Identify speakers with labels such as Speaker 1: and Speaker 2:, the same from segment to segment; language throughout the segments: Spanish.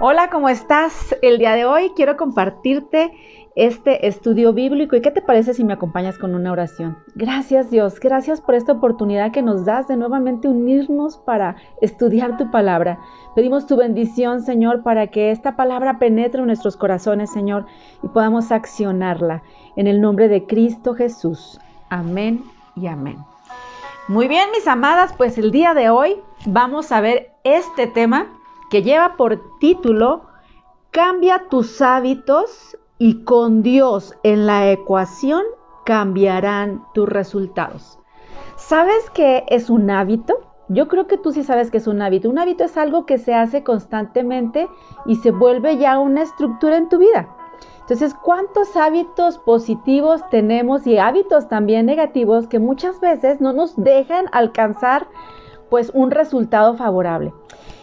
Speaker 1: Hola, ¿cómo estás? El día de hoy quiero compartirte este estudio bíblico y qué te parece si me acompañas con una oración. Gracias Dios, gracias por esta oportunidad que nos das de nuevamente unirnos para estudiar tu palabra. Pedimos tu bendición, Señor, para que esta palabra penetre en nuestros corazones, Señor, y podamos accionarla. En el nombre de Cristo Jesús. Amén y amén. Muy bien, mis amadas, pues el día de hoy vamos a ver este tema que lleva por título Cambia tus hábitos y con Dios en la ecuación cambiarán tus resultados. ¿Sabes qué es un hábito? Yo creo que tú sí sabes que es un hábito. Un hábito es algo que se hace constantemente y se vuelve ya una estructura en tu vida. Entonces, ¿cuántos hábitos positivos tenemos y hábitos también negativos que muchas veces no nos dejan alcanzar pues un resultado favorable?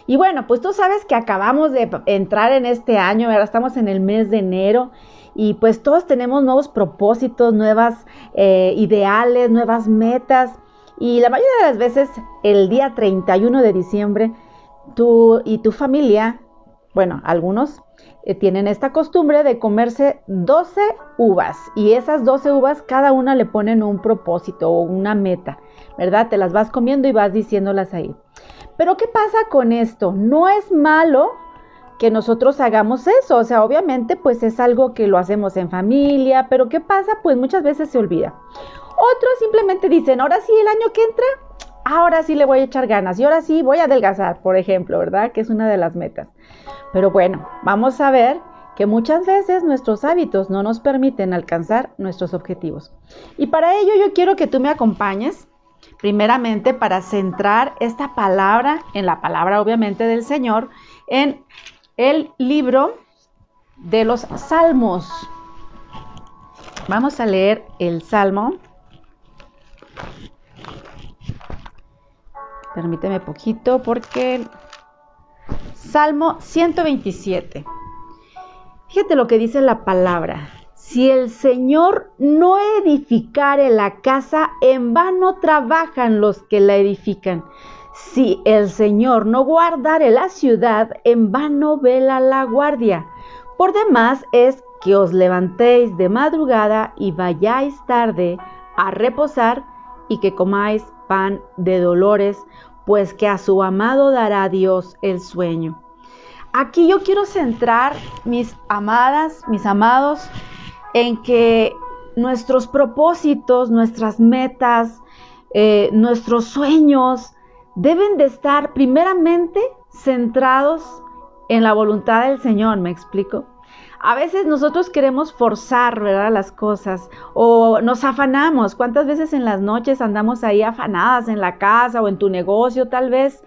Speaker 1: Y bueno, pues tú sabes que acabamos de entrar en este año, ahora estamos en el mes de enero y pues todos tenemos nuevos propósitos, nuevas eh, ideales, nuevas metas. Y la mayoría de las veces el día 31 de diciembre tú y tu familia, bueno, algunos eh, tienen esta costumbre de comerse 12 uvas. Y esas 12 uvas cada una le ponen un propósito o una meta, ¿verdad? Te las vas comiendo y vas diciéndolas ahí. Pero ¿qué pasa con esto? No es malo que nosotros hagamos eso, o sea, obviamente pues es algo que lo hacemos en familia, pero ¿qué pasa? Pues muchas veces se olvida. Otros simplemente dicen, ahora sí, el año que entra, ahora sí le voy a echar ganas y ahora sí voy a adelgazar, por ejemplo, ¿verdad? Que es una de las metas. Pero bueno, vamos a ver que muchas veces nuestros hábitos no nos permiten alcanzar nuestros objetivos. Y para ello yo quiero que tú me acompañes, primeramente para centrar esta palabra, en la palabra obviamente del Señor, en el libro de los Salmos. Vamos a leer el Salmo Permíteme poquito porque Salmo 127. Fíjate lo que dice la palabra. Si el Señor no edificare la casa, en vano trabajan los que la edifican. Si el Señor no guardare la ciudad, en vano vela la guardia. Por demás es que os levantéis de madrugada y vayáis tarde a reposar y que comáis pan de dolores, pues que a su amado dará Dios el sueño. Aquí yo quiero centrar mis amadas, mis amados, en que nuestros propósitos, nuestras metas, eh, nuestros sueños deben de estar primeramente centrados en la voluntad del Señor, ¿me explico? A veces nosotros queremos forzar. Las cosas o nos afanamos. ¿Cuántas veces en las noches andamos ahí afanadas en la casa o en tu negocio tal vez?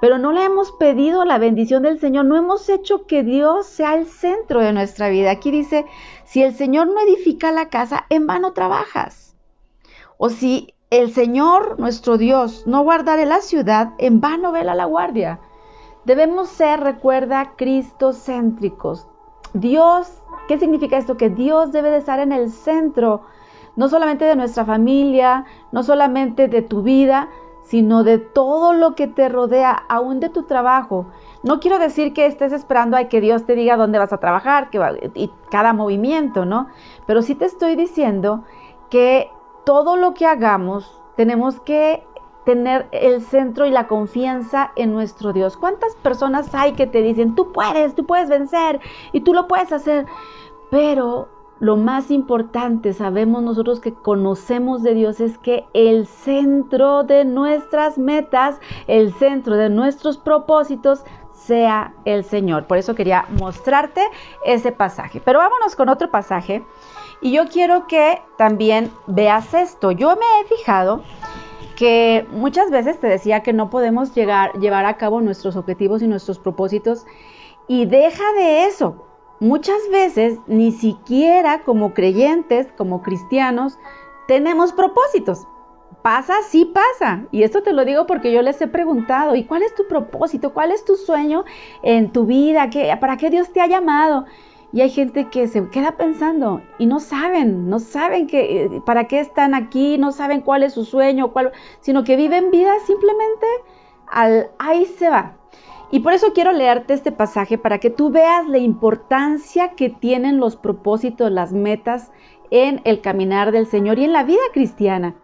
Speaker 1: Pero no le hemos pedido la bendición del Señor, no hemos hecho que Dios sea el centro de nuestra vida. Aquí dice, si el Señor no edifica la casa, en vano trabajas. O si el Señor, nuestro Dios, no guardare la ciudad, en vano vela la guardia. Debemos ser, recuerda, cristocéntricos. Dios, ¿qué significa esto? Que Dios debe de estar en el centro, no solamente de nuestra familia, no solamente de tu vida, sino de todo lo que te rodea, aún de tu trabajo. No quiero decir que estés esperando a que Dios te diga dónde vas a trabajar que y cada movimiento, ¿no? Pero sí te estoy diciendo que todo lo que hagamos tenemos que tener el centro y la confianza en nuestro Dios. ¿Cuántas personas hay que te dicen, tú puedes, tú puedes vencer y tú lo puedes hacer? Pero lo más importante, sabemos nosotros que conocemos de Dios, es que el centro de nuestras metas, el centro de nuestros propósitos, sea el Señor. Por eso quería mostrarte ese pasaje. Pero vámonos con otro pasaje. Y yo quiero que también veas esto. Yo me he fijado que muchas veces te decía que no podemos llegar, llevar a cabo nuestros objetivos y nuestros propósitos. Y deja de eso. Muchas veces ni siquiera como creyentes, como cristianos, tenemos propósitos. Pasa, sí pasa. Y esto te lo digo porque yo les he preguntado, ¿y cuál es tu propósito? ¿Cuál es tu sueño en tu vida? ¿Qué, ¿Para qué Dios te ha llamado? Y hay gente que se queda pensando y no saben, no saben que, eh, para qué están aquí, no saben cuál es su sueño, cuál, sino que viven vida simplemente al ahí se va. Y por eso quiero leerte este pasaje para que tú veas la importancia que tienen los propósitos, las metas en el caminar del Señor y en la vida cristiana.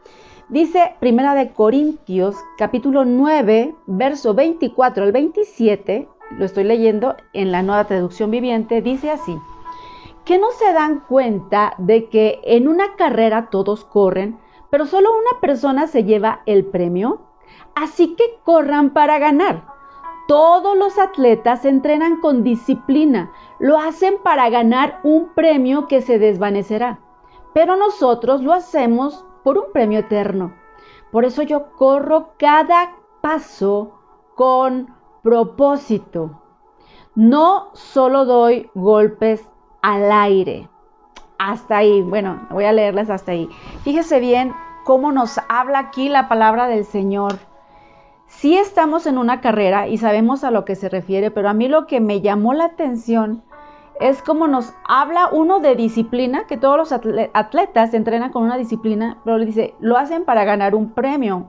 Speaker 1: Dice Primera de Corintios, capítulo 9, verso 24 al 27, lo estoy leyendo en la nueva traducción viviente, dice así: ¿Que no se dan cuenta de que en una carrera todos corren, pero solo una persona se lleva el premio? Así que corran para ganar. Todos los atletas entrenan con disciplina, lo hacen para ganar un premio que se desvanecerá, pero nosotros lo hacemos por un premio eterno. Por eso yo corro cada paso con propósito. No solo doy golpes al aire. Hasta ahí, bueno, voy a leerles hasta ahí. Fíjese bien cómo nos habla aquí la palabra del Señor. Sí estamos en una carrera y sabemos a lo que se refiere, pero a mí lo que me llamó la atención es como nos habla uno de disciplina, que todos los atletas entrenan con una disciplina, pero le dice, lo hacen para ganar un premio,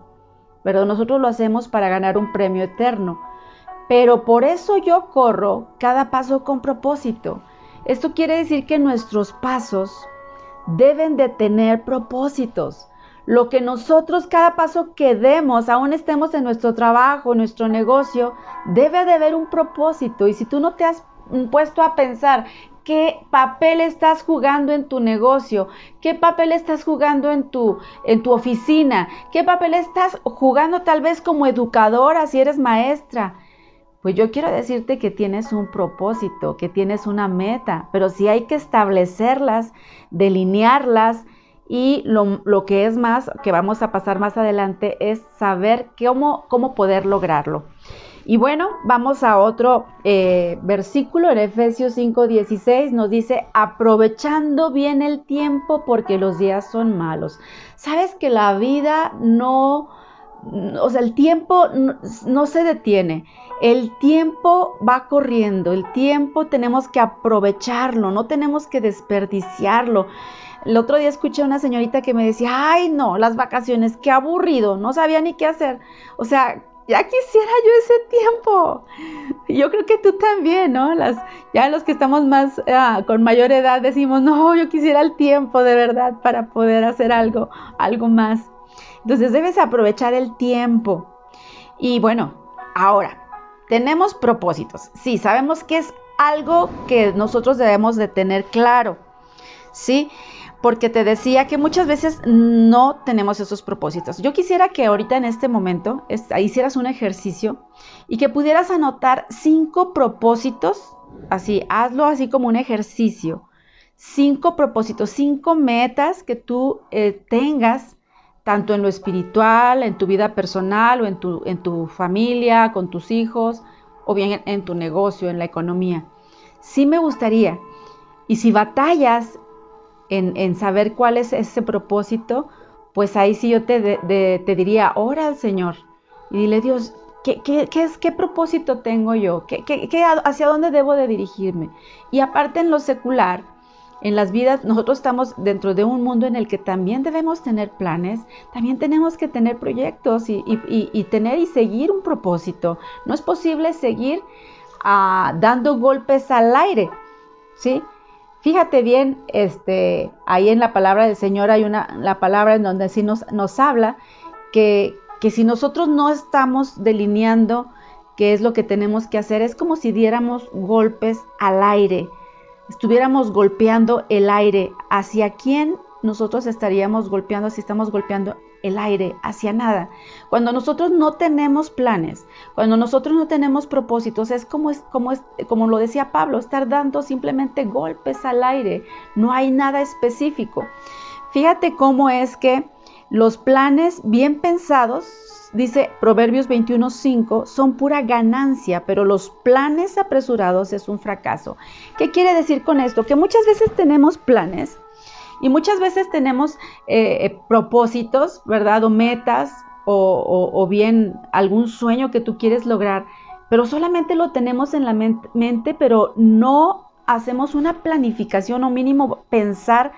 Speaker 1: pero nosotros lo hacemos para ganar un premio eterno. Pero por eso yo corro cada paso con propósito. Esto quiere decir que nuestros pasos deben de tener propósitos. Lo que nosotros, cada paso que demos, aún estemos en nuestro trabajo, en nuestro negocio, debe de haber un propósito. Y si tú no te has puesto a pensar qué papel estás jugando en tu negocio, qué papel estás jugando en tu, en tu oficina, qué papel estás jugando tal vez como educadora si eres maestra. Pues yo quiero decirte que tienes un propósito, que tienes una meta, pero sí hay que establecerlas, delinearlas y lo, lo que es más, que vamos a pasar más adelante, es saber cómo, cómo poder lograrlo. Y bueno, vamos a otro eh, versículo en Efesios 5:16 nos dice, aprovechando bien el tiempo porque los días son malos. Sabes que la vida no, o sea, el tiempo no, se detiene. El tiempo va corriendo, el tiempo tenemos que aprovecharlo, no tenemos que desperdiciarlo. El otro día escuché a una señorita que me decía, ay no, las vacaciones, qué aburrido, no sabía ni qué hacer. O sea, ya quisiera yo ese tiempo. Yo creo que tú también, ¿no? Las, ya los que estamos más ah, con mayor edad decimos, no, yo quisiera el tiempo de verdad para poder hacer algo, algo más. Entonces debes aprovechar el tiempo. Y bueno, ahora, tenemos propósitos. Sí, sabemos que es algo que nosotros debemos de tener claro. ¿Sí? Porque te decía que muchas veces no tenemos esos propósitos. Yo quisiera que ahorita en este momento hicieras un ejercicio y que pudieras anotar cinco propósitos, así, hazlo así como un ejercicio, cinco propósitos, cinco metas que tú eh, tengas, tanto en lo espiritual, en tu vida personal o en tu, en tu familia, con tus hijos, o bien en tu negocio, en la economía. Sí me gustaría. Y si batallas en, saber cuál es ese propósito, pues ahí sí yo te, te diría, ora al Señor y dile, Dios, ¿qué, qué, es, qué propósito tengo yo? ¿Qué, qué, hacia dónde debo de dirigirme? Y aparte en lo secular, en las vidas, nosotros estamos dentro de un mundo en el que también debemos tener planes, también tenemos que tener proyectos y, y, tener y seguir un propósito. No es posible seguir ah, dando golpes al aire, ¿sí? Fíjate bien, este, ahí en la palabra del Señor hay una, la palabra en donde sí nos, nos habla que, que si nosotros no estamos delineando qué es lo que tenemos que hacer, es como si diéramos golpes al aire, estuviéramos golpeando el aire. ¿Hacia quién nosotros estaríamos golpeando si estamos golpeando el aire hacia nada. Cuando nosotros no tenemos planes, cuando nosotros no tenemos propósitos, es como, es, como, es, como lo decía Pablo, estar dando simplemente golpes al aire, no hay nada específico. Fíjate cómo es que los planes bien pensados, dice Proverbios 21.5, son pura ganancia, pero los planes apresurados es un fracaso. ¿Qué quiere decir con esto? Que muchas veces tenemos planes y muchas veces tenemos eh, eh, propósitos, ¿verdad? O metas, o, bien algún sueño que tú quieres lograr, pero solamente lo tenemos en la mente, pero no hacemos una planificación o mínimo pensar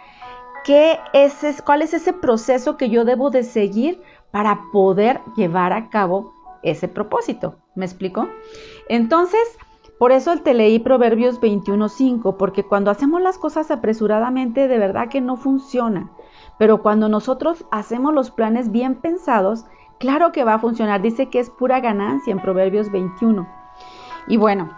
Speaker 1: qué es, cuál es ese proceso que yo debo de seguir para poder llevar a cabo ese propósito. ¿Me explico? Entonces, por eso te leí Proverbios 21.5, porque cuando hacemos las cosas apresuradamente, de verdad que no funciona. Pero cuando nosotros hacemos los planes bien pensados, claro que va a funcionar. Dice que es pura ganancia en Proverbios 21. Y bueno,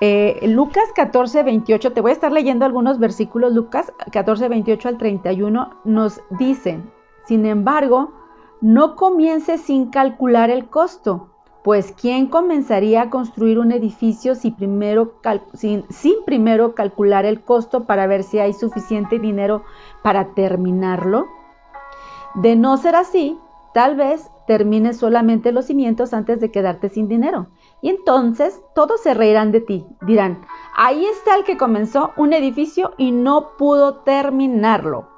Speaker 1: eh, Lucas 14, 28, te voy a estar leyendo algunos versículos, Lucas 14, 28 al 31, nos dice, sin embargo, no comience sin calcular el costo, pues ¿quién comenzaría a construir un edificio sin primero, sin, sin primero calcular el costo para ver si hay suficiente dinero para terminarlo? De no ser así, tal vez termines solamente los cimientos antes de quedarte sin dinero. Y entonces todos se reirán de ti. Dirán, ahí está el que comenzó un edificio y no pudo terminarlo.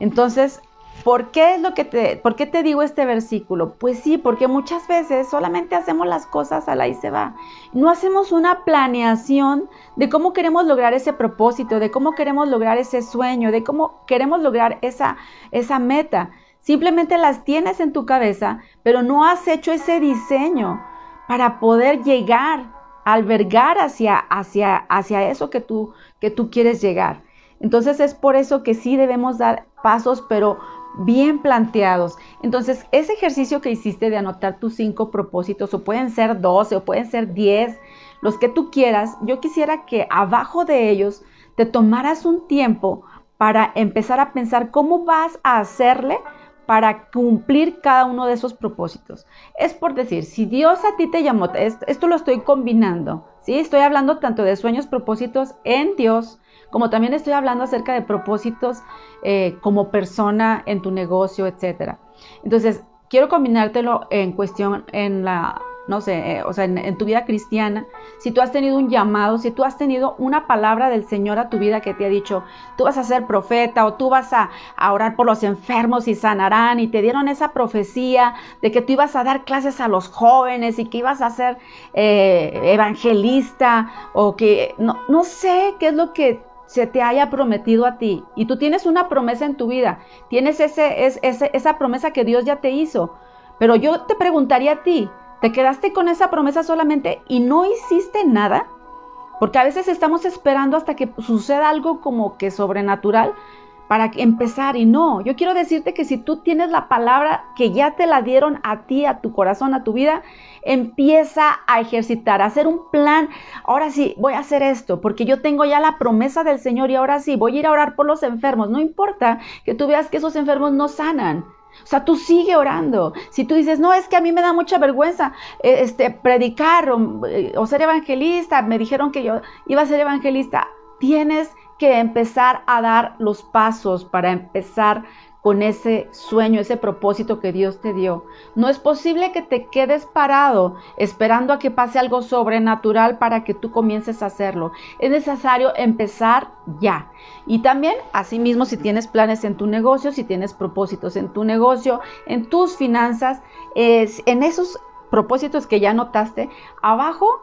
Speaker 1: Entonces, ¿por qué es lo que te, por qué te digo este versículo? Pues sí, porque muchas veces solamente hacemos las cosas a la y se va. No hacemos una planeación de cómo queremos lograr ese propósito, de cómo queremos lograr ese sueño, de cómo queremos lograr esa, esa meta. Simplemente las tienes en tu cabeza, pero no has hecho ese diseño para poder llegar, albergar hacia, hacia, hacia eso que tú, que tú quieres llegar. Entonces es por eso que sí debemos dar pasos, pero bien planteados. Entonces, ese ejercicio que hiciste de anotar tus cinco propósitos, o pueden ser 12, o pueden ser 10, los que tú quieras, yo quisiera que abajo de ellos te tomaras un tiempo para empezar a pensar cómo vas a hacerle para cumplir cada uno de esos propósitos. Es por decir, si Dios a ti te llamó, esto, lo estoy combinando, ¿sí? Estoy hablando tanto de sueños, propósitos en Dios, como también estoy hablando acerca de propósitos eh, como persona en tu negocio, etc. Entonces, quiero combinártelo en cuestión en la no sé, eh, o sea, en, tu vida cristiana, si tú has tenido un llamado, si tú has tenido una palabra del Señor a tu vida que te ha dicho, tú vas a ser profeta o tú vas a, orar por los enfermos y sanarán y te dieron esa profecía de que tú ibas a dar clases a los jóvenes y que ibas a ser eh, evangelista o que no, no sé qué es lo que se te haya prometido a ti. Y tú tienes una promesa en tu vida, tienes ese, ese, esa promesa que Dios ya te hizo, pero yo te preguntaría a ti, ¿Te quedaste con esa promesa solamente y no hiciste nada? Porque a veces estamos esperando hasta que suceda algo como que sobrenatural para empezar y no, yo quiero decirte que si tú tienes la palabra que ya te la dieron a ti, a tu corazón, a tu vida, empieza a ejercitar, a hacer un plan. Ahora sí, voy a hacer esto porque yo tengo ya la promesa del Señor y ahora sí, voy a ir a orar por los enfermos. No importa que tú veas que esos enfermos no sanan. O sea, tú sigue orando. Si tú dices, no, es que a mí me da mucha vergüenza eh, este, predicar o, eh, o ser evangelista, me dijeron que yo iba a ser evangelista, tienes que empezar a dar los pasos para empezar con ese sueño, ese propósito que Dios te dio. No es posible que te quedes parado esperando a que pase algo sobrenatural para que tú comiences a hacerlo. Es necesario empezar ya. Y también, asimismo, si tienes planes en tu negocio, si tienes propósitos en tu negocio, en tus finanzas, es, en esos propósitos que ya notaste, abajo,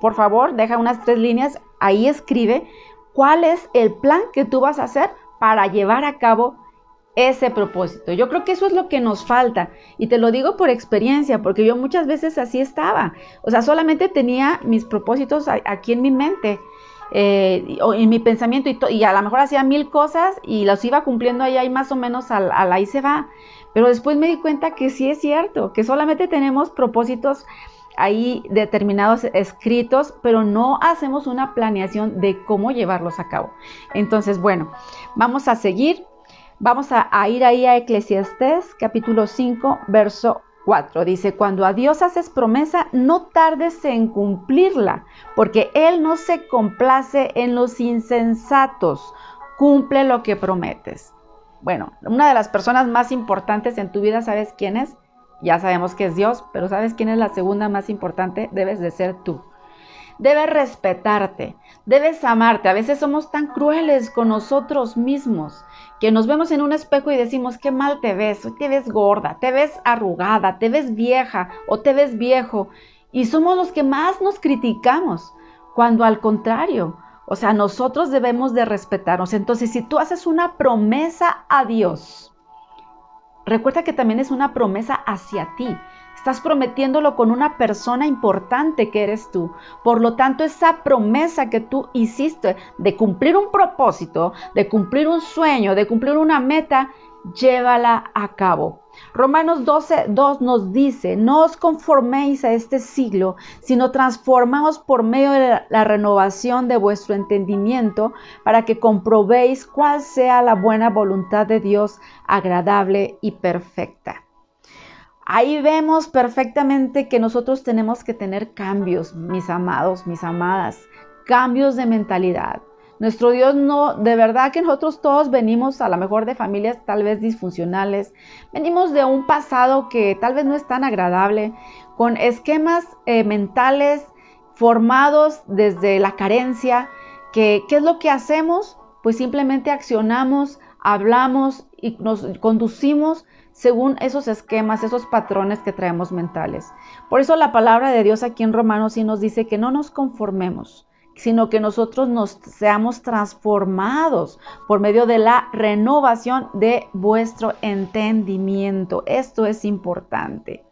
Speaker 1: por favor, deja unas tres líneas, ahí escribe cuál es el plan que tú vas a hacer para llevar a cabo ese propósito. Yo creo que eso es lo que nos falta. Y te lo digo por experiencia, porque yo muchas veces así estaba. O sea, solamente tenía mis propósitos aquí en mi mente. Eh, o en mi pensamiento y, a lo mejor hacía mil cosas y las iba cumpliendo ahí más o menos a, la ahí se va. Pero después me di cuenta que sí es cierto, que solamente tenemos propósitos ahí determinados escritos, pero no hacemos una planeación de cómo llevarlos a cabo. Entonces, bueno, vamos a seguir. Vamos a, ir ahí a Eclesiastés capítulo 5, verso 4. Dice, cuando a Dios haces promesa, no tardes en cumplirla, porque Él no se complace en los insensatos. Cumple lo que prometes. Bueno, una de las personas más importantes en tu vida, ¿sabes quién es? Ya sabemos que es Dios, pero ¿sabes quién es la segunda más importante? Debes de ser tú. Debes respetarte, debes amarte. A veces somos tan crueles con nosotros mismos que nos vemos en un espejo y decimos, qué mal te ves, te ves gorda, te ves arrugada, te ves vieja o te ves viejo. Y somos los que más nos criticamos, cuando al contrario, o sea, nosotros debemos de respetarnos. Entonces, si tú haces una promesa a Dios, recuerda que también es una promesa hacia ti. Estás prometiéndolo con una persona importante que eres tú. Por lo tanto, esa promesa que tú hiciste de cumplir un propósito, de cumplir un sueño, de cumplir una meta, llévala a cabo. Romanos 12, 2 nos dice, no os conforméis a este siglo, sino transformaos por medio de la renovación de vuestro entendimiento para que comprobéis cuál sea la buena voluntad de Dios, agradable y perfecta. Ahí vemos perfectamente que nosotros tenemos que tener cambios, mis amados, mis amadas, cambios de mentalidad. Nuestro Dios no, de verdad que nosotros todos venimos a lo mejor de familias tal vez disfuncionales, venimos de un pasado que tal vez no es tan agradable, con esquemas eh, mentales formados desde la carencia, que ¿qué es lo que hacemos? Pues simplemente accionamos, hablamos y nos conducimos según esos esquemas, esos patrones que traemos mentales. Por eso la palabra de Dios aquí en Romanos sí nos dice que no nos conformemos, sino que nosotros nos seamos transformados por medio de la renovación de vuestro entendimiento. Esto es importante.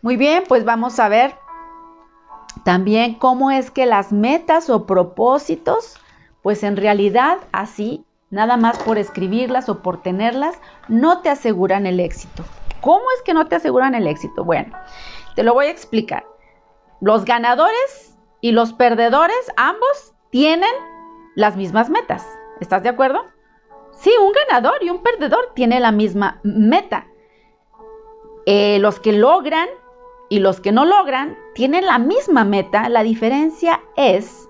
Speaker 1: Muy bien, pues vamos a ver también cómo es que las metas o propósitos, pues en realidad así, nada más por escribirlas o por tenerlas, no te aseguran el éxito. ¿Cómo es que no te aseguran el éxito? Bueno, te lo voy a explicar. Los ganadores y los perdedores, ambos, tienen las mismas metas. ¿Estás de acuerdo? Sí, un ganador y un perdedor tienen la misma meta. Eh, los que logran y los que no logran tienen la misma meta. La diferencia es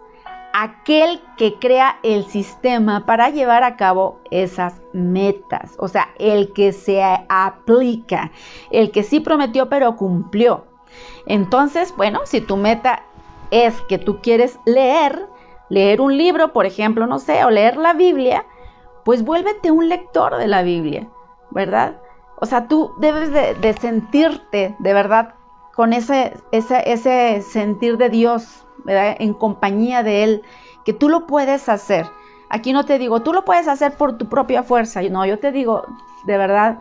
Speaker 1: aquel que crea el sistema para llevar a cabo esas metas. O sea, el que se aplica, el que sí prometió pero cumplió. Entonces, bueno, si tu meta es que tú quieres leer, leer un libro, por ejemplo, no sé, o leer la Biblia, pues vuélvete un lector de la Biblia, ¿verdad? O sea, tú debes de, sentirte de verdad con ese, ese, ese sentir de Dios, En compañía de Él, que tú lo puedes hacer. Aquí no te digo, tú lo puedes hacer por tu propia fuerza. No, yo te digo, de verdad,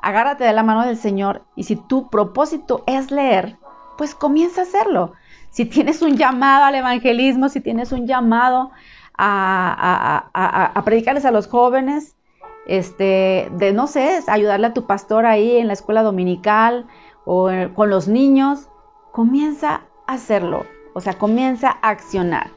Speaker 1: agárrate de la mano del Señor y si tu propósito es leer, pues comienza a hacerlo si tienes un llamado al evangelismo, si tienes un llamado a, predicarles a los jóvenes, este, de no sé, ayudarle a tu pastor ahí en la escuela dominical o eh, con los niños, comienza a hacerlo, o sea, comienza a accionar.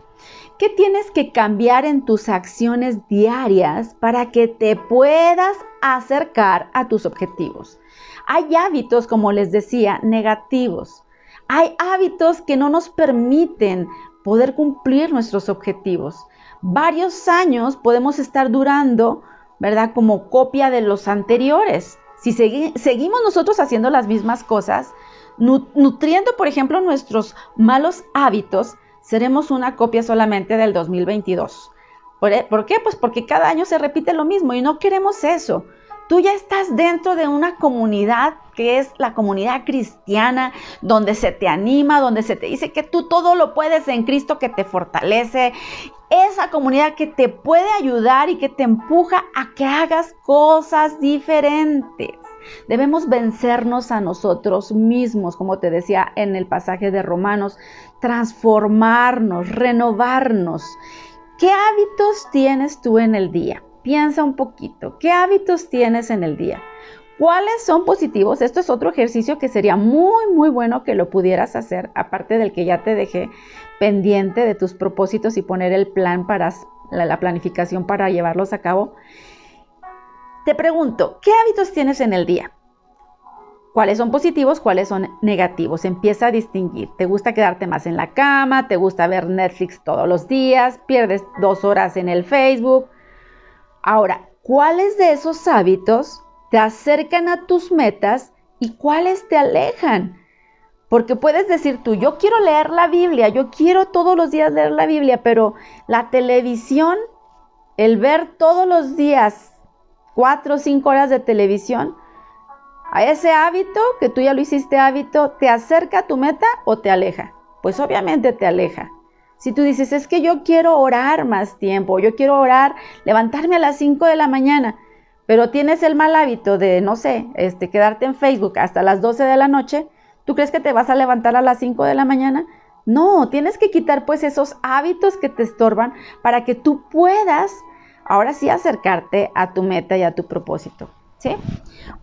Speaker 1: ¿Qué tienes que cambiar en tus acciones diarias para que te puedas acercar a tus objetivos? Hay hábitos, como les decía, negativos hay hábitos que no nos permiten poder cumplir nuestros objetivos. Varios años podemos estar durando, ¿verdad? Como copia de los anteriores. Si seguimos nosotros haciendo las mismas cosas, nutriendo, por ejemplo, nuestros malos hábitos, seremos una copia solamente del 2022. E, ¿Por qué? Pues porque cada año se repite lo mismo y no queremos eso. Tú ya estás dentro de una comunidad que es la comunidad cristiana, donde se te anima, donde se te dice que tú todo lo puedes en Cristo que te fortalece. Esa comunidad que te puede ayudar y que te empuja a que hagas cosas diferentes. Debemos vencernos a nosotros mismos, como te decía en el pasaje de Romanos, transformarnos, renovarnos. ¿Qué hábitos tienes tú en el día? Piensa un poquito, ¿qué hábitos tienes en el día? ¿Cuáles son positivos? Esto es otro ejercicio que sería muy, muy bueno que lo pudieras hacer, aparte del que ya te dejé pendiente de tus propósitos y poner el plan para la, planificación para llevarlos a cabo. Te pregunto, ¿qué hábitos tienes en el día? ¿Cuáles son positivos? ¿Cuáles son negativos? Empieza a distinguir. ¿Te gusta quedarte más en la cama? ¿Te gusta ver Netflix todos los días? ¿Pierdes dos horas en el Facebook? Ahora, ¿cuáles de esos hábitos te acercan a tus metas y cuáles te alejan? Porque puedes decir tú, yo quiero leer la Biblia, yo quiero todos los días leer la Biblia, pero la televisión, el ver todos los días cuatro o cinco horas de televisión, a ese hábito que tú ya lo hiciste hábito, ¿te acerca a tu meta o te aleja? Pues obviamente te aleja. Si tú dices, es que yo quiero orar más tiempo, yo quiero orar, levantarme a las 5 de la mañana, pero tienes el mal hábito de, no sé, este, quedarte en Facebook hasta las 12 de la noche, ¿Tú crees que te vas a levantar a las 5 de la mañana? No, tienes que quitar pues esos hábitos que te estorban para que tú puedas ahora sí acercarte a tu meta y a tu propósito. ¿Sí?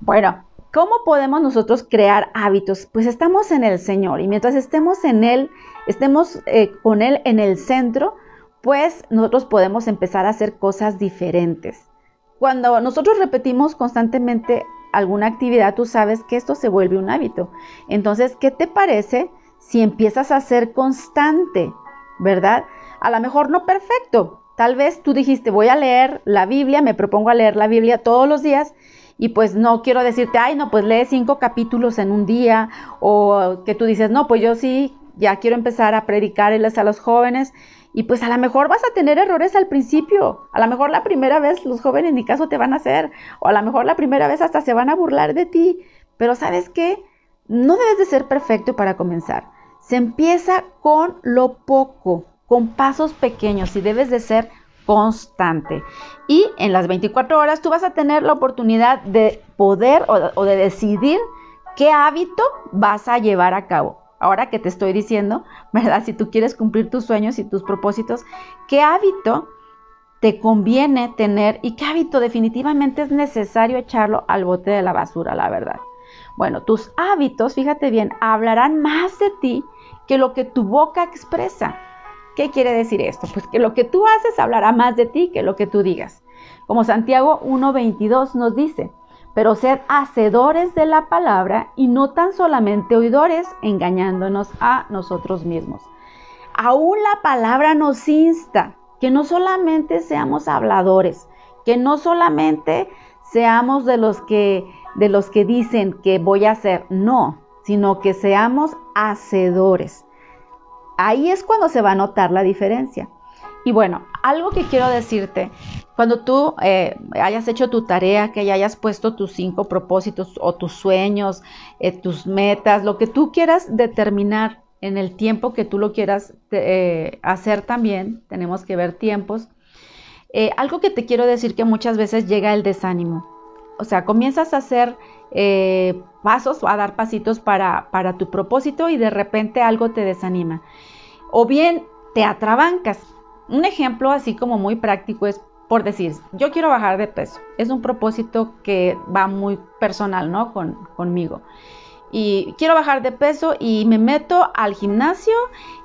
Speaker 1: Bueno, ¿cómo podemos nosotros crear hábitos? Pues estamos en el Señor y mientras estemos en Él, estemos eh, con Él en el centro, pues nosotros podemos empezar a hacer cosas diferentes. Cuando nosotros repetimos constantemente alguna actividad, tú sabes que esto se vuelve un hábito. Entonces, ¿qué te parece si empiezas a ser constante? ¿Verdad? A lo mejor no perfecto. Tal vez tú dijiste, voy a leer la Biblia, me propongo a leer la Biblia todos los días y pues no quiero decirte, ay, no, pues lee cinco capítulos en un día o que tú dices, no, pues yo sí, ya quiero empezar a predicarles a los jóvenes y pues a lo mejor vas a tener errores al principio. A lo mejor la primera vez los jóvenes en mi caso te van a hacer. O a lo mejor la primera vez hasta se van a burlar de ti. Pero sabes qué? No debes de ser perfecto para comenzar. Se empieza con lo poco, con pasos pequeños y debes de ser constante. Y en las 24 horas tú vas a tener la oportunidad de poder o, o de decidir qué hábito vas a llevar a cabo ahora que te estoy diciendo, ¿verdad? Si tú quieres cumplir tus sueños y tus propósitos, ¿qué hábito te conviene tener y qué hábito definitivamente es necesario echarlo al bote de la basura, la verdad? Bueno, tus hábitos, fíjate bien, hablarán más de ti que lo que tu boca expresa. ¿Qué quiere decir esto? Pues que lo que tú haces hablará más de ti que lo que tú digas. Como Santiago 1.22 nos dice, pero sed hacedores de la palabra y no tan solamente oidores, engañándonos a nosotros mismos. Aún la palabra nos insta que no solamente seamos habladores, que no solamente seamos de los que de los que dicen que voy a hacer, no, sino que seamos hacedores. Ahí es cuando se va a notar la diferencia. Y bueno, algo que quiero decirte, cuando tú eh, hayas hecho tu tarea, que ya hayas puesto tus cinco propósitos o tus sueños, eh, tus metas, lo que tú quieras determinar en el tiempo que tú lo quieras eh, hacer también, tenemos que ver tiempos. algo que te quiero decir que muchas veces llega el desánimo. O sea, comienzas a hacer pasos, a dar pasitos para, para tu propósito y de repente algo te desanima. O bien te atrabancas un ejemplo así como muy práctico es por decir, yo quiero bajar de peso. Es un propósito que va muy personal, ¿no? Con, conmigo. Y quiero bajar de peso y me meto al gimnasio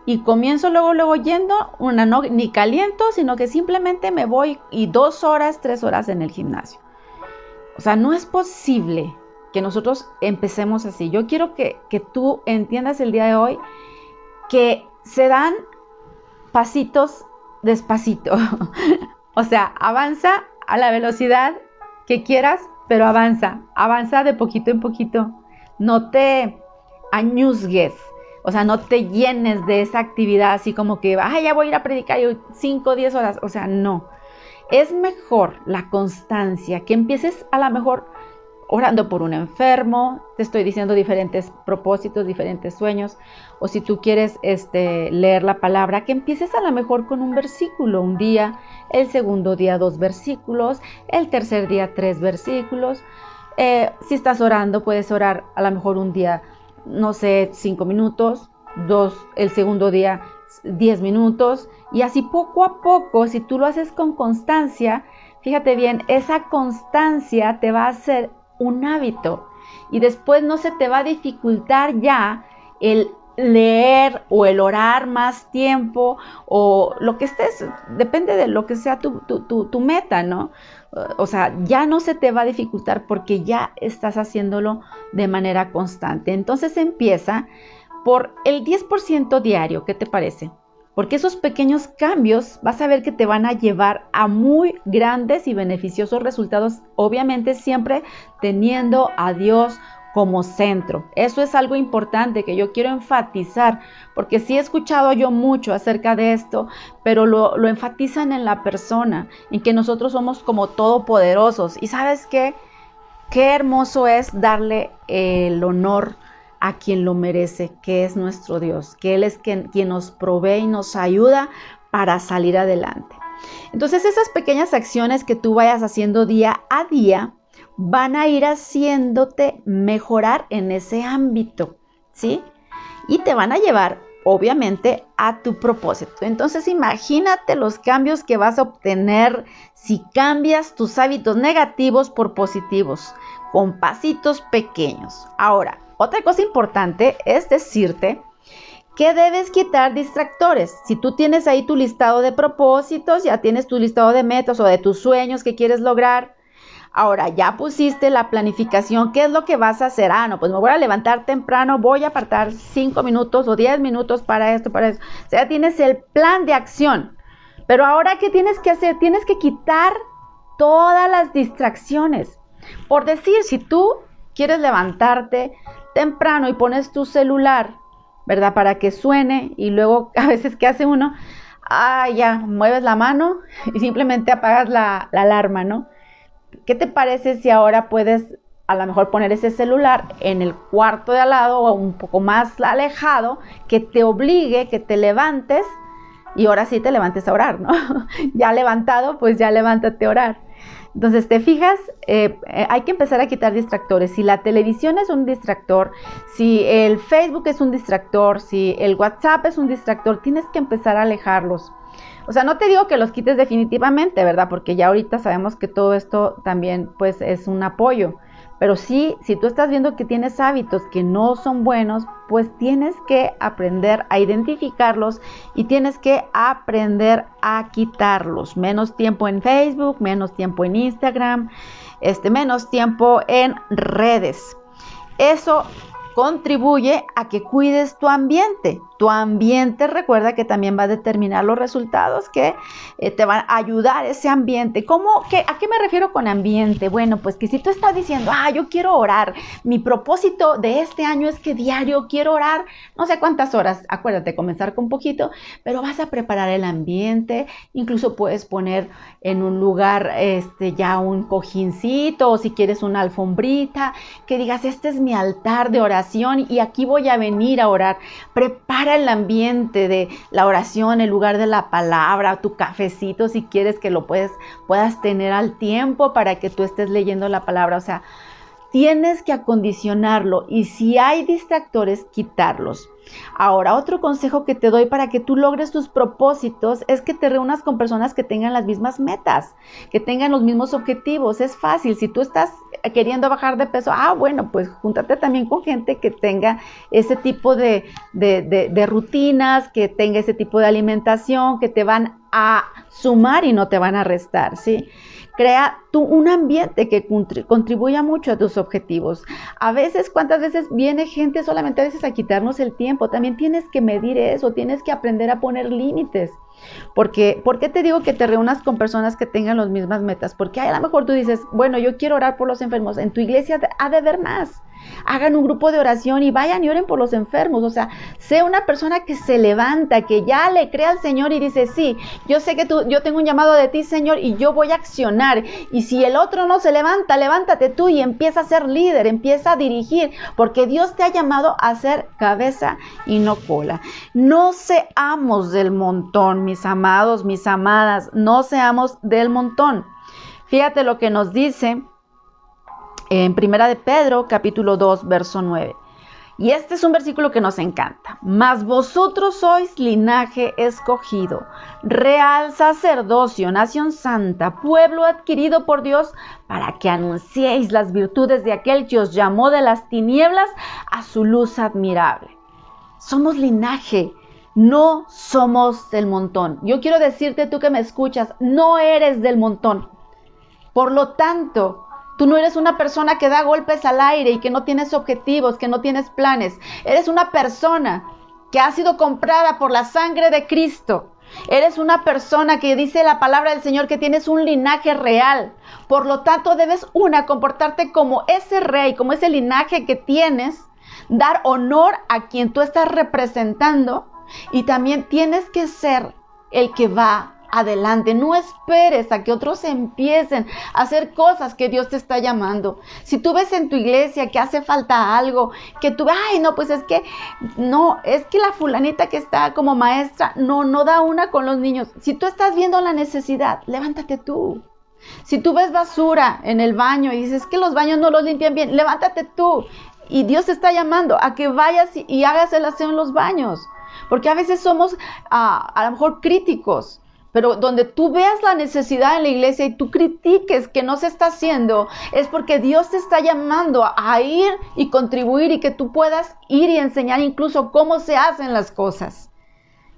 Speaker 1: y comienzo luego, luego yendo, una no, ni caliento, sino que simplemente me voy y dos horas, tres horas en el gimnasio. O sea, no es posible que nosotros empecemos así. Yo quiero que, que tú entiendas el día de hoy que se dan pasitos despacito. o sea, avanza a la velocidad que quieras, pero avanza, avanza de poquito en poquito. No te añuzgues, o sea, no te llenes de esa actividad así como que, ay, ya voy a ir a predicar 5 o 10 horas. O sea, no. Es mejor la constancia, que empieces a lo mejor orando por un enfermo, te estoy diciendo diferentes propósitos, diferentes sueños, o si tú quieres este, leer la palabra, que empieces a lo mejor con un versículo un día, el segundo día dos versículos, el tercer día tres versículos. Eh, si estás orando, puedes orar a lo mejor un día, no sé, cinco minutos, dos, el segundo día diez minutos, y así poco a poco, si tú lo haces con constancia, fíjate bien, esa constancia te va a hacer un hábito y después no se te va a dificultar ya el leer o el orar más tiempo o lo que estés, depende de lo que sea tu, tu, meta, ¿no? O sea, ya no se te va a dificultar porque ya estás haciéndolo de manera constante. Entonces empieza por el 10% diario, ¿qué te parece? Porque esos pequeños cambios vas a ver que te van a llevar a muy grandes y beneficiosos resultados, obviamente siempre teniendo a Dios como centro. Eso es algo importante que yo quiero enfatizar, porque sí he escuchado yo mucho acerca de esto, pero lo, enfatizan en la persona, en que nosotros somos como todopoderosos. Y sabes qué? Qué hermoso es darle el honor a quien lo merece, que es nuestro Dios, que Él es quien, nos provee y nos ayuda para salir adelante. Entonces esas pequeñas acciones que tú vayas haciendo día a día van a ir haciéndote mejorar en ese ámbito ¿sí? Y te van a llevar, obviamente, a tu propósito. Entonces, imagínate los cambios que vas a obtener si cambias tus hábitos negativos por positivos, con pasitos pequeños. Ahora, otra cosa importante es decirte que debes quitar distractores. Si tú tienes ahí tu listado de propósitos, ya tienes tu listado de metas o de tus sueños que quieres lograr, Ahora, ya pusiste la planificación, ¿qué es lo que vas a hacer? Ah, no, pues me voy a levantar temprano, voy a apartar 5 minutos o 10 minutos para esto, para eso. O sea, tienes el plan de acción. Pero ahora, ¿qué tienes que hacer? Tienes que quitar todas las distracciones. Por decir, si tú quieres levantarte temprano y pones tu celular, ¿verdad? Para que suene y luego a veces, ¿qué hace uno? Ah, ya, mueves la mano y simplemente apagas la, la alarma, ¿no? ¿Qué te parece si ahora puedes a lo mejor poner ese celular en el cuarto de al lado o un poco más alejado que te obligue que te levantes y ahora sí te levantes a orar, ¿no? ya levantado, pues ya levántate a orar. Entonces, te fijas, eh, eh, hay que empezar a quitar distractores. Si la televisión es un distractor, si el Facebook es un distractor, si el WhatsApp es un distractor, tienes que empezar a alejarlos. O sea, no te digo que los quites definitivamente, ¿verdad? Porque ya ahorita sabemos que todo esto también pues es un apoyo. Pero sí, si tú estás viendo que tienes hábitos que no son buenos, pues tienes que aprender a identificarlos y tienes que aprender a quitarlos. Menos tiempo en Facebook, menos tiempo en Instagram, este, menos tiempo en redes. Eso contribuye a que cuides tu ambiente. Tu ambiente recuerda que también va a determinar los resultados que eh, te van a ayudar ese ambiente. ¿Cómo, qué, ¿A qué me refiero con ambiente? Bueno, pues que si tú estás diciendo, ah, yo quiero orar, mi propósito de este año es que diario quiero orar, no sé cuántas horas, acuérdate, comenzar con poquito, pero vas a preparar el ambiente, incluso puedes poner en un lugar este, ya un cojincito o si quieres una alfombrita, que digas, este es mi altar de oración y aquí voy a venir a orar. Prepara el ambiente de la oración, el lugar de la palabra, tu cafecito si quieres que lo puedes, puedas tener al tiempo para que tú estés leyendo la palabra. O sea, tienes que acondicionarlo y si hay distractores, quitarlos. Ahora, otro consejo que te doy para que tú logres tus propósitos es que te reúnas con personas que tengan las mismas metas, que tengan los mismos objetivos. Es fácil, si tú estás queriendo bajar de peso, ah, bueno, pues júntate también con gente que tenga ese tipo de, de rutinas, que tenga ese tipo de alimentación, que te van a sumar y no te van a restar, ¿sí? Crea tú un ambiente que contribuya mucho a tus objetivos. A veces, ¿cuántas veces viene gente solamente a veces a quitarnos el tiempo? También tienes que medir eso, tienes que aprender a poner límites. Porque, ¿por qué te digo que te reúnas con personas que tengan las mismas metas? Porque a lo mejor tú dices, bueno, yo quiero orar por los enfermos. En tu iglesia ha de haber más hagan un grupo de oración y vayan y oren por los enfermos. O sea, sea una persona que se levanta, que ya le crea al Señor y dice, sí, yo sé que tú, yo tengo un llamado de ti, Señor, y yo voy a accionar. Y si el otro no se levanta, levántate tú y empieza a ser líder, empieza a dirigir, porque Dios te ha llamado a ser cabeza y no cola. No seamos del montón, mis amados, mis amadas, no seamos del montón. Fíjate lo que nos dice en Primera de Pedro, capítulo 2, verso 9. Y este es un versículo que nos encanta. Mas vosotros sois linaje escogido, real sacerdocio, nación santa, pueblo adquirido por Dios, para que anunciéis las virtudes de aquel que os llamó de las tinieblas a su luz admirable. Somos linaje, no somos del montón. Yo quiero decirte tú que me escuchas, no eres del montón. Por lo tanto, Tú no eres una persona que da golpes al aire y que no tienes objetivos, que no tienes planes. Eres una persona que ha sido comprada por la sangre de Cristo. Eres una persona que dice la palabra del Señor que tienes un linaje real. Por lo tanto, debes una comportarte como ese rey, como ese linaje que tienes, dar honor a quien tú estás representando y también tienes que ser el que va adelante. No esperes a que otros empiecen a hacer cosas que Dios te está llamando. Si tú ves en tu iglesia que hace falta algo, que tú, ay, no, pues es que, no, es que la fulanita que está como maestra, no, no da una con los niños. Si tú estás viendo la necesidad, levántate tú. Si tú ves basura en el baño y dices que los baños no los limpian bien, levántate tú. y Dios te está llamando a que vayas y, hagas el aseo en los baños. Porque a veces somos ah, a lo mejor críticos, pero donde tú veas la necesidad en la iglesia y tú critiques que no se está haciendo, es porque Dios te está llamando a ir y contribuir y que tú puedas ir y enseñar incluso cómo se hacen las cosas.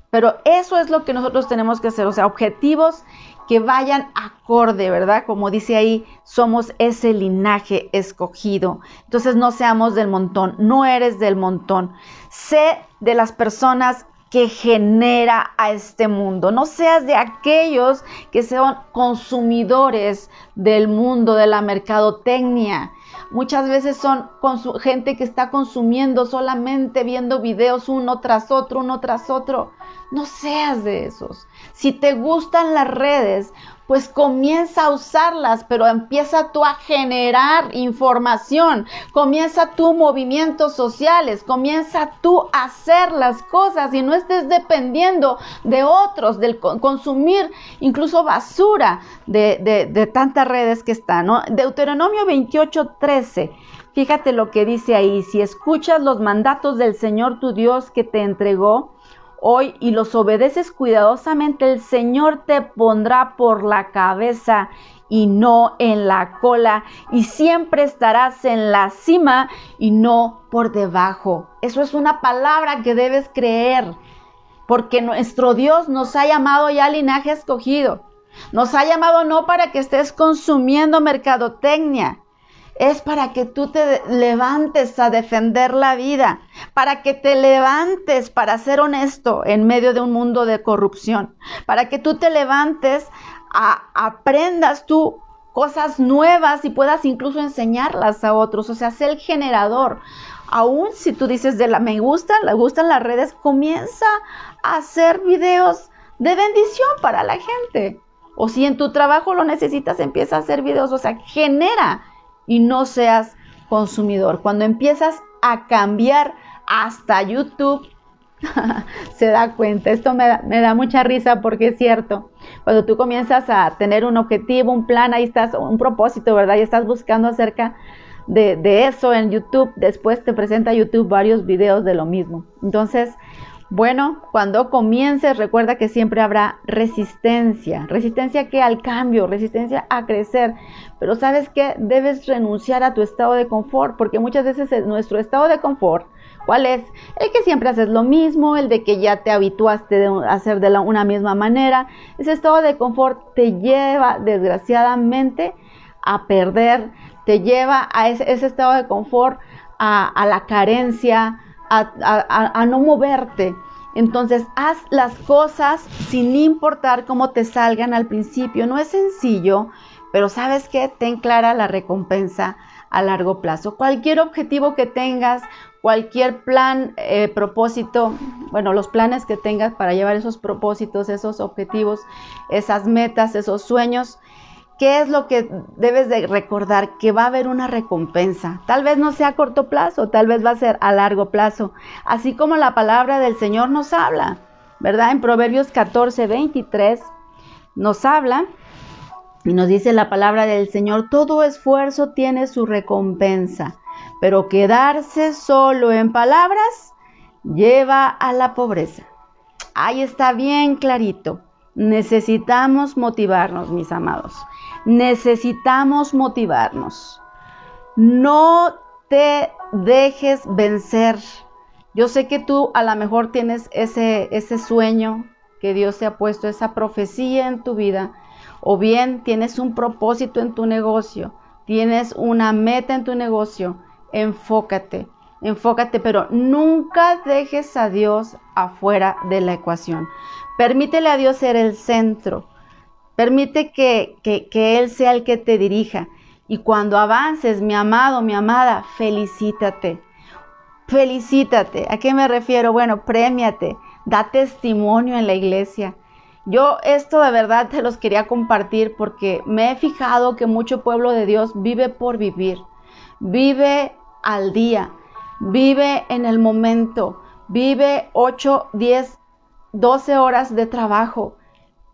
Speaker 1: Pero eso es lo que nosotros tenemos que hacer, o sea, objetivos que vayan acorde, ¿verdad? Como dice ahí, somos ese linaje escogido. Entonces no seamos del montón, no eres del montón. Sé de las personas que genera a este mundo. No seas de aquellos que sean consumidores del mundo, de la mercadotecnia. Muchas veces son gente que está consumiendo solamente viendo videos uno tras otro, uno tras otro. No seas de esos. Si te gustan las redes, pues comienza a usarlas, pero empieza tú a generar información, comienza tú movimientos sociales, comienza tú a hacer las cosas y no estés dependiendo de otros, del consumir incluso basura de, de tantas redes que están. ¿no? Deuteronomio 28, 13. Fíjate lo que dice ahí, si escuchas los mandatos del Señor tu Dios que te entregó, hoy y los obedeces cuidadosamente, el Señor te pondrá por la cabeza y no en la cola, y siempre estarás en la cima y no por debajo. Eso es una palabra que debes creer, porque nuestro Dios nos ha llamado ya linaje escogido. Nos ha llamado no para que estés consumiendo mercadotecnia, es para que tú te levantes a defender la vida, para que te levantes para ser honesto en medio de un mundo de corrupción, para que tú te levantes a aprendas tú cosas nuevas y puedas incluso enseñarlas a otros, o sea, ser el generador. Aún si tú dices de la me gustan, le gustan las redes, comienza a hacer videos de bendición para la gente. O si en tu trabajo lo necesitas, empieza a hacer videos, o sea, genera y no seas consumidor. Cuando empiezas a cambiar hasta YouTube, se da cuenta. Esto me da, mucha risa porque es cierto. Cuando tú comienzas a tener un objetivo, un plan, ahí estás, un propósito, ¿verdad? Y estás buscando acerca de, de eso en YouTube. Después te presenta YouTube varios videos de lo mismo. Entonces, bueno, cuando comiences, recuerda que siempre habrá resistencia. Resistencia que al cambio, resistencia a crecer. Pero sabes que debes renunciar a tu estado de confort, porque muchas veces nuestro estado de confort, ¿cuál es? El que siempre haces lo mismo, el de que ya te habituaste a hacer de la, una misma manera. Ese estado de confort te lleva, desgraciadamente, a perder, te lleva a ese, estado de confort, a la carencia, a, no moverte. Entonces, haz las cosas sin importar cómo te salgan al principio. No es sencillo, pero sabes que ten clara la recompensa a largo plazo. Cualquier objetivo que tengas, cualquier plan, eh, propósito, bueno, los planes que tengas para llevar esos propósitos, esos objetivos, esas metas, esos sueños, ¿Qué es lo que debes de recordar? Que va a haber una recompensa. Tal vez no sea a corto plazo, tal vez va a ser a largo plazo. Así como la palabra del Señor nos habla, ¿verdad? En Proverbios 14, 23 nos habla y nos dice la palabra del Señor, todo esfuerzo tiene su recompensa, pero quedarse solo en palabras lleva a la pobreza. Ahí está bien clarito. Necesitamos motivarnos, mis amados necesitamos motivarnos. No te dejes vencer. Yo sé que tú a lo mejor tienes ese, ese sueño que Dios te ha puesto, esa profecía en tu vida, o bien tienes un propósito en tu negocio, tienes una meta en tu negocio, enfócate, enfócate, pero nunca dejes a Dios afuera de la ecuación. Permítele a Dios ser el centro. Permite que, Él sea el que te dirija. Y cuando avances, mi amado, mi amada, felicítate. Felicítate. ¿A qué me refiero? Bueno, premiate. Da testimonio en la iglesia. Yo esto de verdad te los quería compartir porque me he fijado que mucho pueblo de Dios vive por vivir. Vive al día. Vive en el momento. Vive 8, 10, 12 horas de trabajo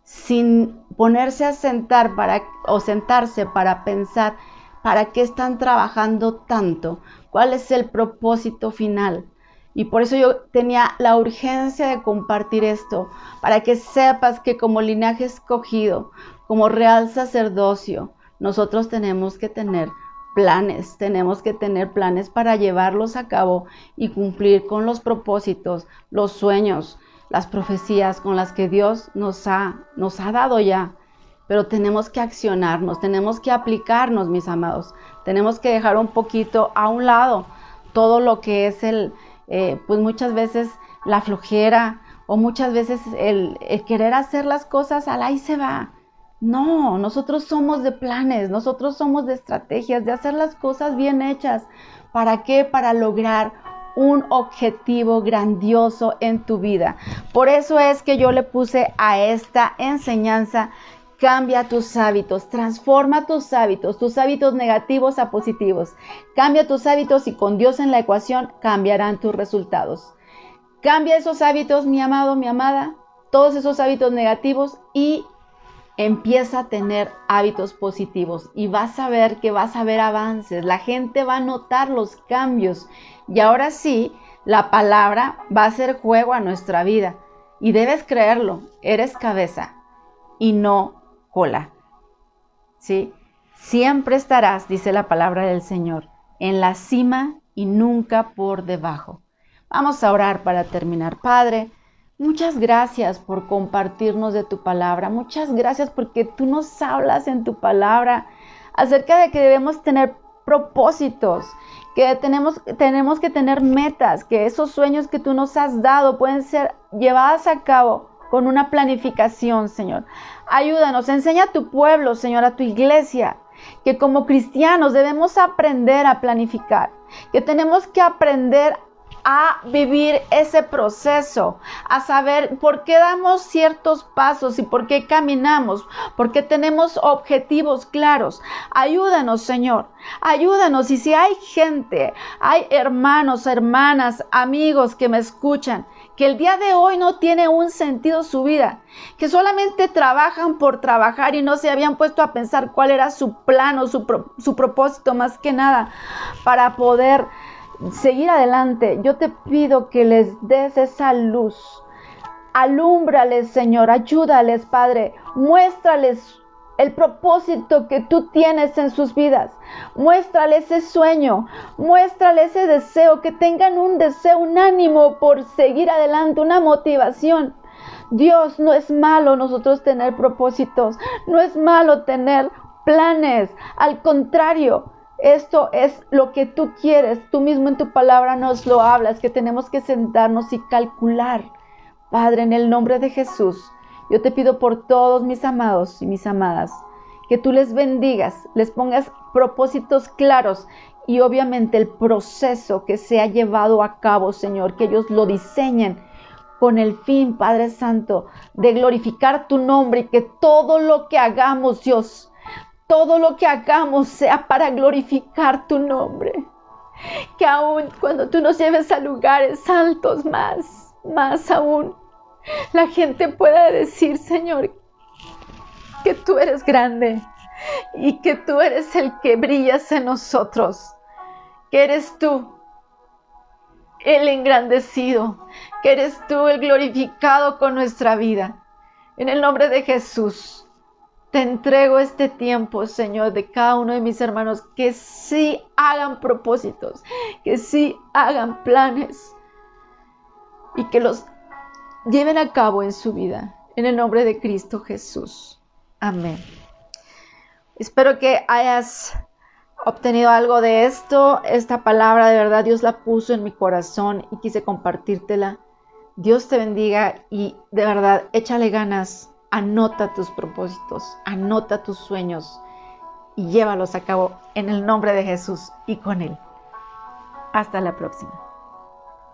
Speaker 1: sin ponerse a sentar para, o sentarse para pensar para qué están trabajando tanto, cuál es el propósito final. Y por eso yo tenía la urgencia de compartir esto, para que sepas que como linaje escogido, como real sacerdocio, nosotros tenemos que tener planes, tenemos que tener planes para llevarlos a cabo y cumplir con los propósitos, los sueños, las profecías con las que Dios nos ha, nos ha dado ya. Pero tenemos que accionarnos, tenemos que aplicarnos, mis amados. Tenemos que dejar un poquito a un lado todo lo que es el, eh, pues muchas veces la flojera o muchas veces el, el querer hacer las cosas al ahí se va. No, nosotros somos de planes, nosotros somos de estrategias, de hacer las cosas bien hechas. ¿Para qué? Para lograr un objetivo grandioso en tu vida. Por eso es que yo le puse a esta enseñanza, cambia tus hábitos, transforma tus hábitos, tus hábitos negativos a positivos. Cambia tus hábitos y con Dios en la ecuación cambiarán tus resultados. Cambia esos hábitos, mi amado, mi amada, todos esos hábitos negativos y empieza a tener hábitos positivos y vas a ver que vas a ver avances, la gente va a notar los cambios y ahora sí, la palabra va a hacer juego a nuestra vida y debes creerlo, eres cabeza y no cola. ¿Sí? Siempre estarás, dice la palabra del Señor, en la cima y nunca por debajo. Vamos a orar para terminar. Padre, Muchas gracias por compartirnos de tu palabra. Muchas gracias porque tú nos hablas en tu palabra acerca de que debemos tener propósitos, que tenemos, tenemos que tener metas, que esos sueños que tú nos has dado pueden ser llevados a cabo con una planificación, Señor. Ayúdanos, enseña a tu pueblo, Señor, a tu iglesia, que como cristianos debemos aprender a planificar, que tenemos que aprender a vivir ese proceso, a saber por qué damos ciertos pasos y por qué caminamos, porque tenemos objetivos claros. Ayúdanos, Señor, ayúdanos. Y si hay gente, hay hermanos, hermanas, amigos que me escuchan, que el día de hoy no tiene un sentido su vida, que solamente trabajan por trabajar y no se habían puesto a pensar cuál era su plan o su propósito más que nada para poder seguir adelante, yo te pido que les des esa luz. Alúmbrales, Señor, ayúdales, Padre. Muéstrales el propósito que tú tienes en sus vidas. Muéstrales ese sueño, muéstrales ese deseo, que tengan un deseo, un ánimo por seguir adelante, una motivación. Dios, no es malo nosotros tener propósitos, no es malo tener planes, al contrario, esto es lo que tú quieres. Tú mismo en tu palabra nos lo hablas, que tenemos que sentarnos y calcular. Padre, en el nombre de Jesús, yo te pido por todos mis amados y mis amadas, que tú les bendigas, les pongas propósitos claros y obviamente el proceso que se ha llevado a cabo, Señor, que ellos lo diseñen con el fin, Padre Santo, de glorificar tu nombre y que todo lo que hagamos, Dios, todo lo que hagamos sea para glorificar tu nombre. Que aún cuando tú nos lleves a lugares altos más, más aún, la gente pueda decir, Señor, que tú eres grande y que tú eres el que brillas en nosotros, que eres tú el engrandecido, que eres tú el glorificado con nuestra vida. En el nombre de Jesús. Te entrego este tiempo, Señor, de cada uno de mis hermanos, que sí hagan propósitos, que sí hagan planes y que los lleven a cabo en su vida. En el nombre de Cristo Jesús. Amén. Espero que hayas obtenido algo de esto. Esta palabra de verdad Dios la puso en mi corazón y quise compartírtela. Dios te bendiga y de verdad échale ganas anota tus propósitos, anota tus sueños y llévalos a cabo en el nombre de Jesús y con Él. Hasta la próxima.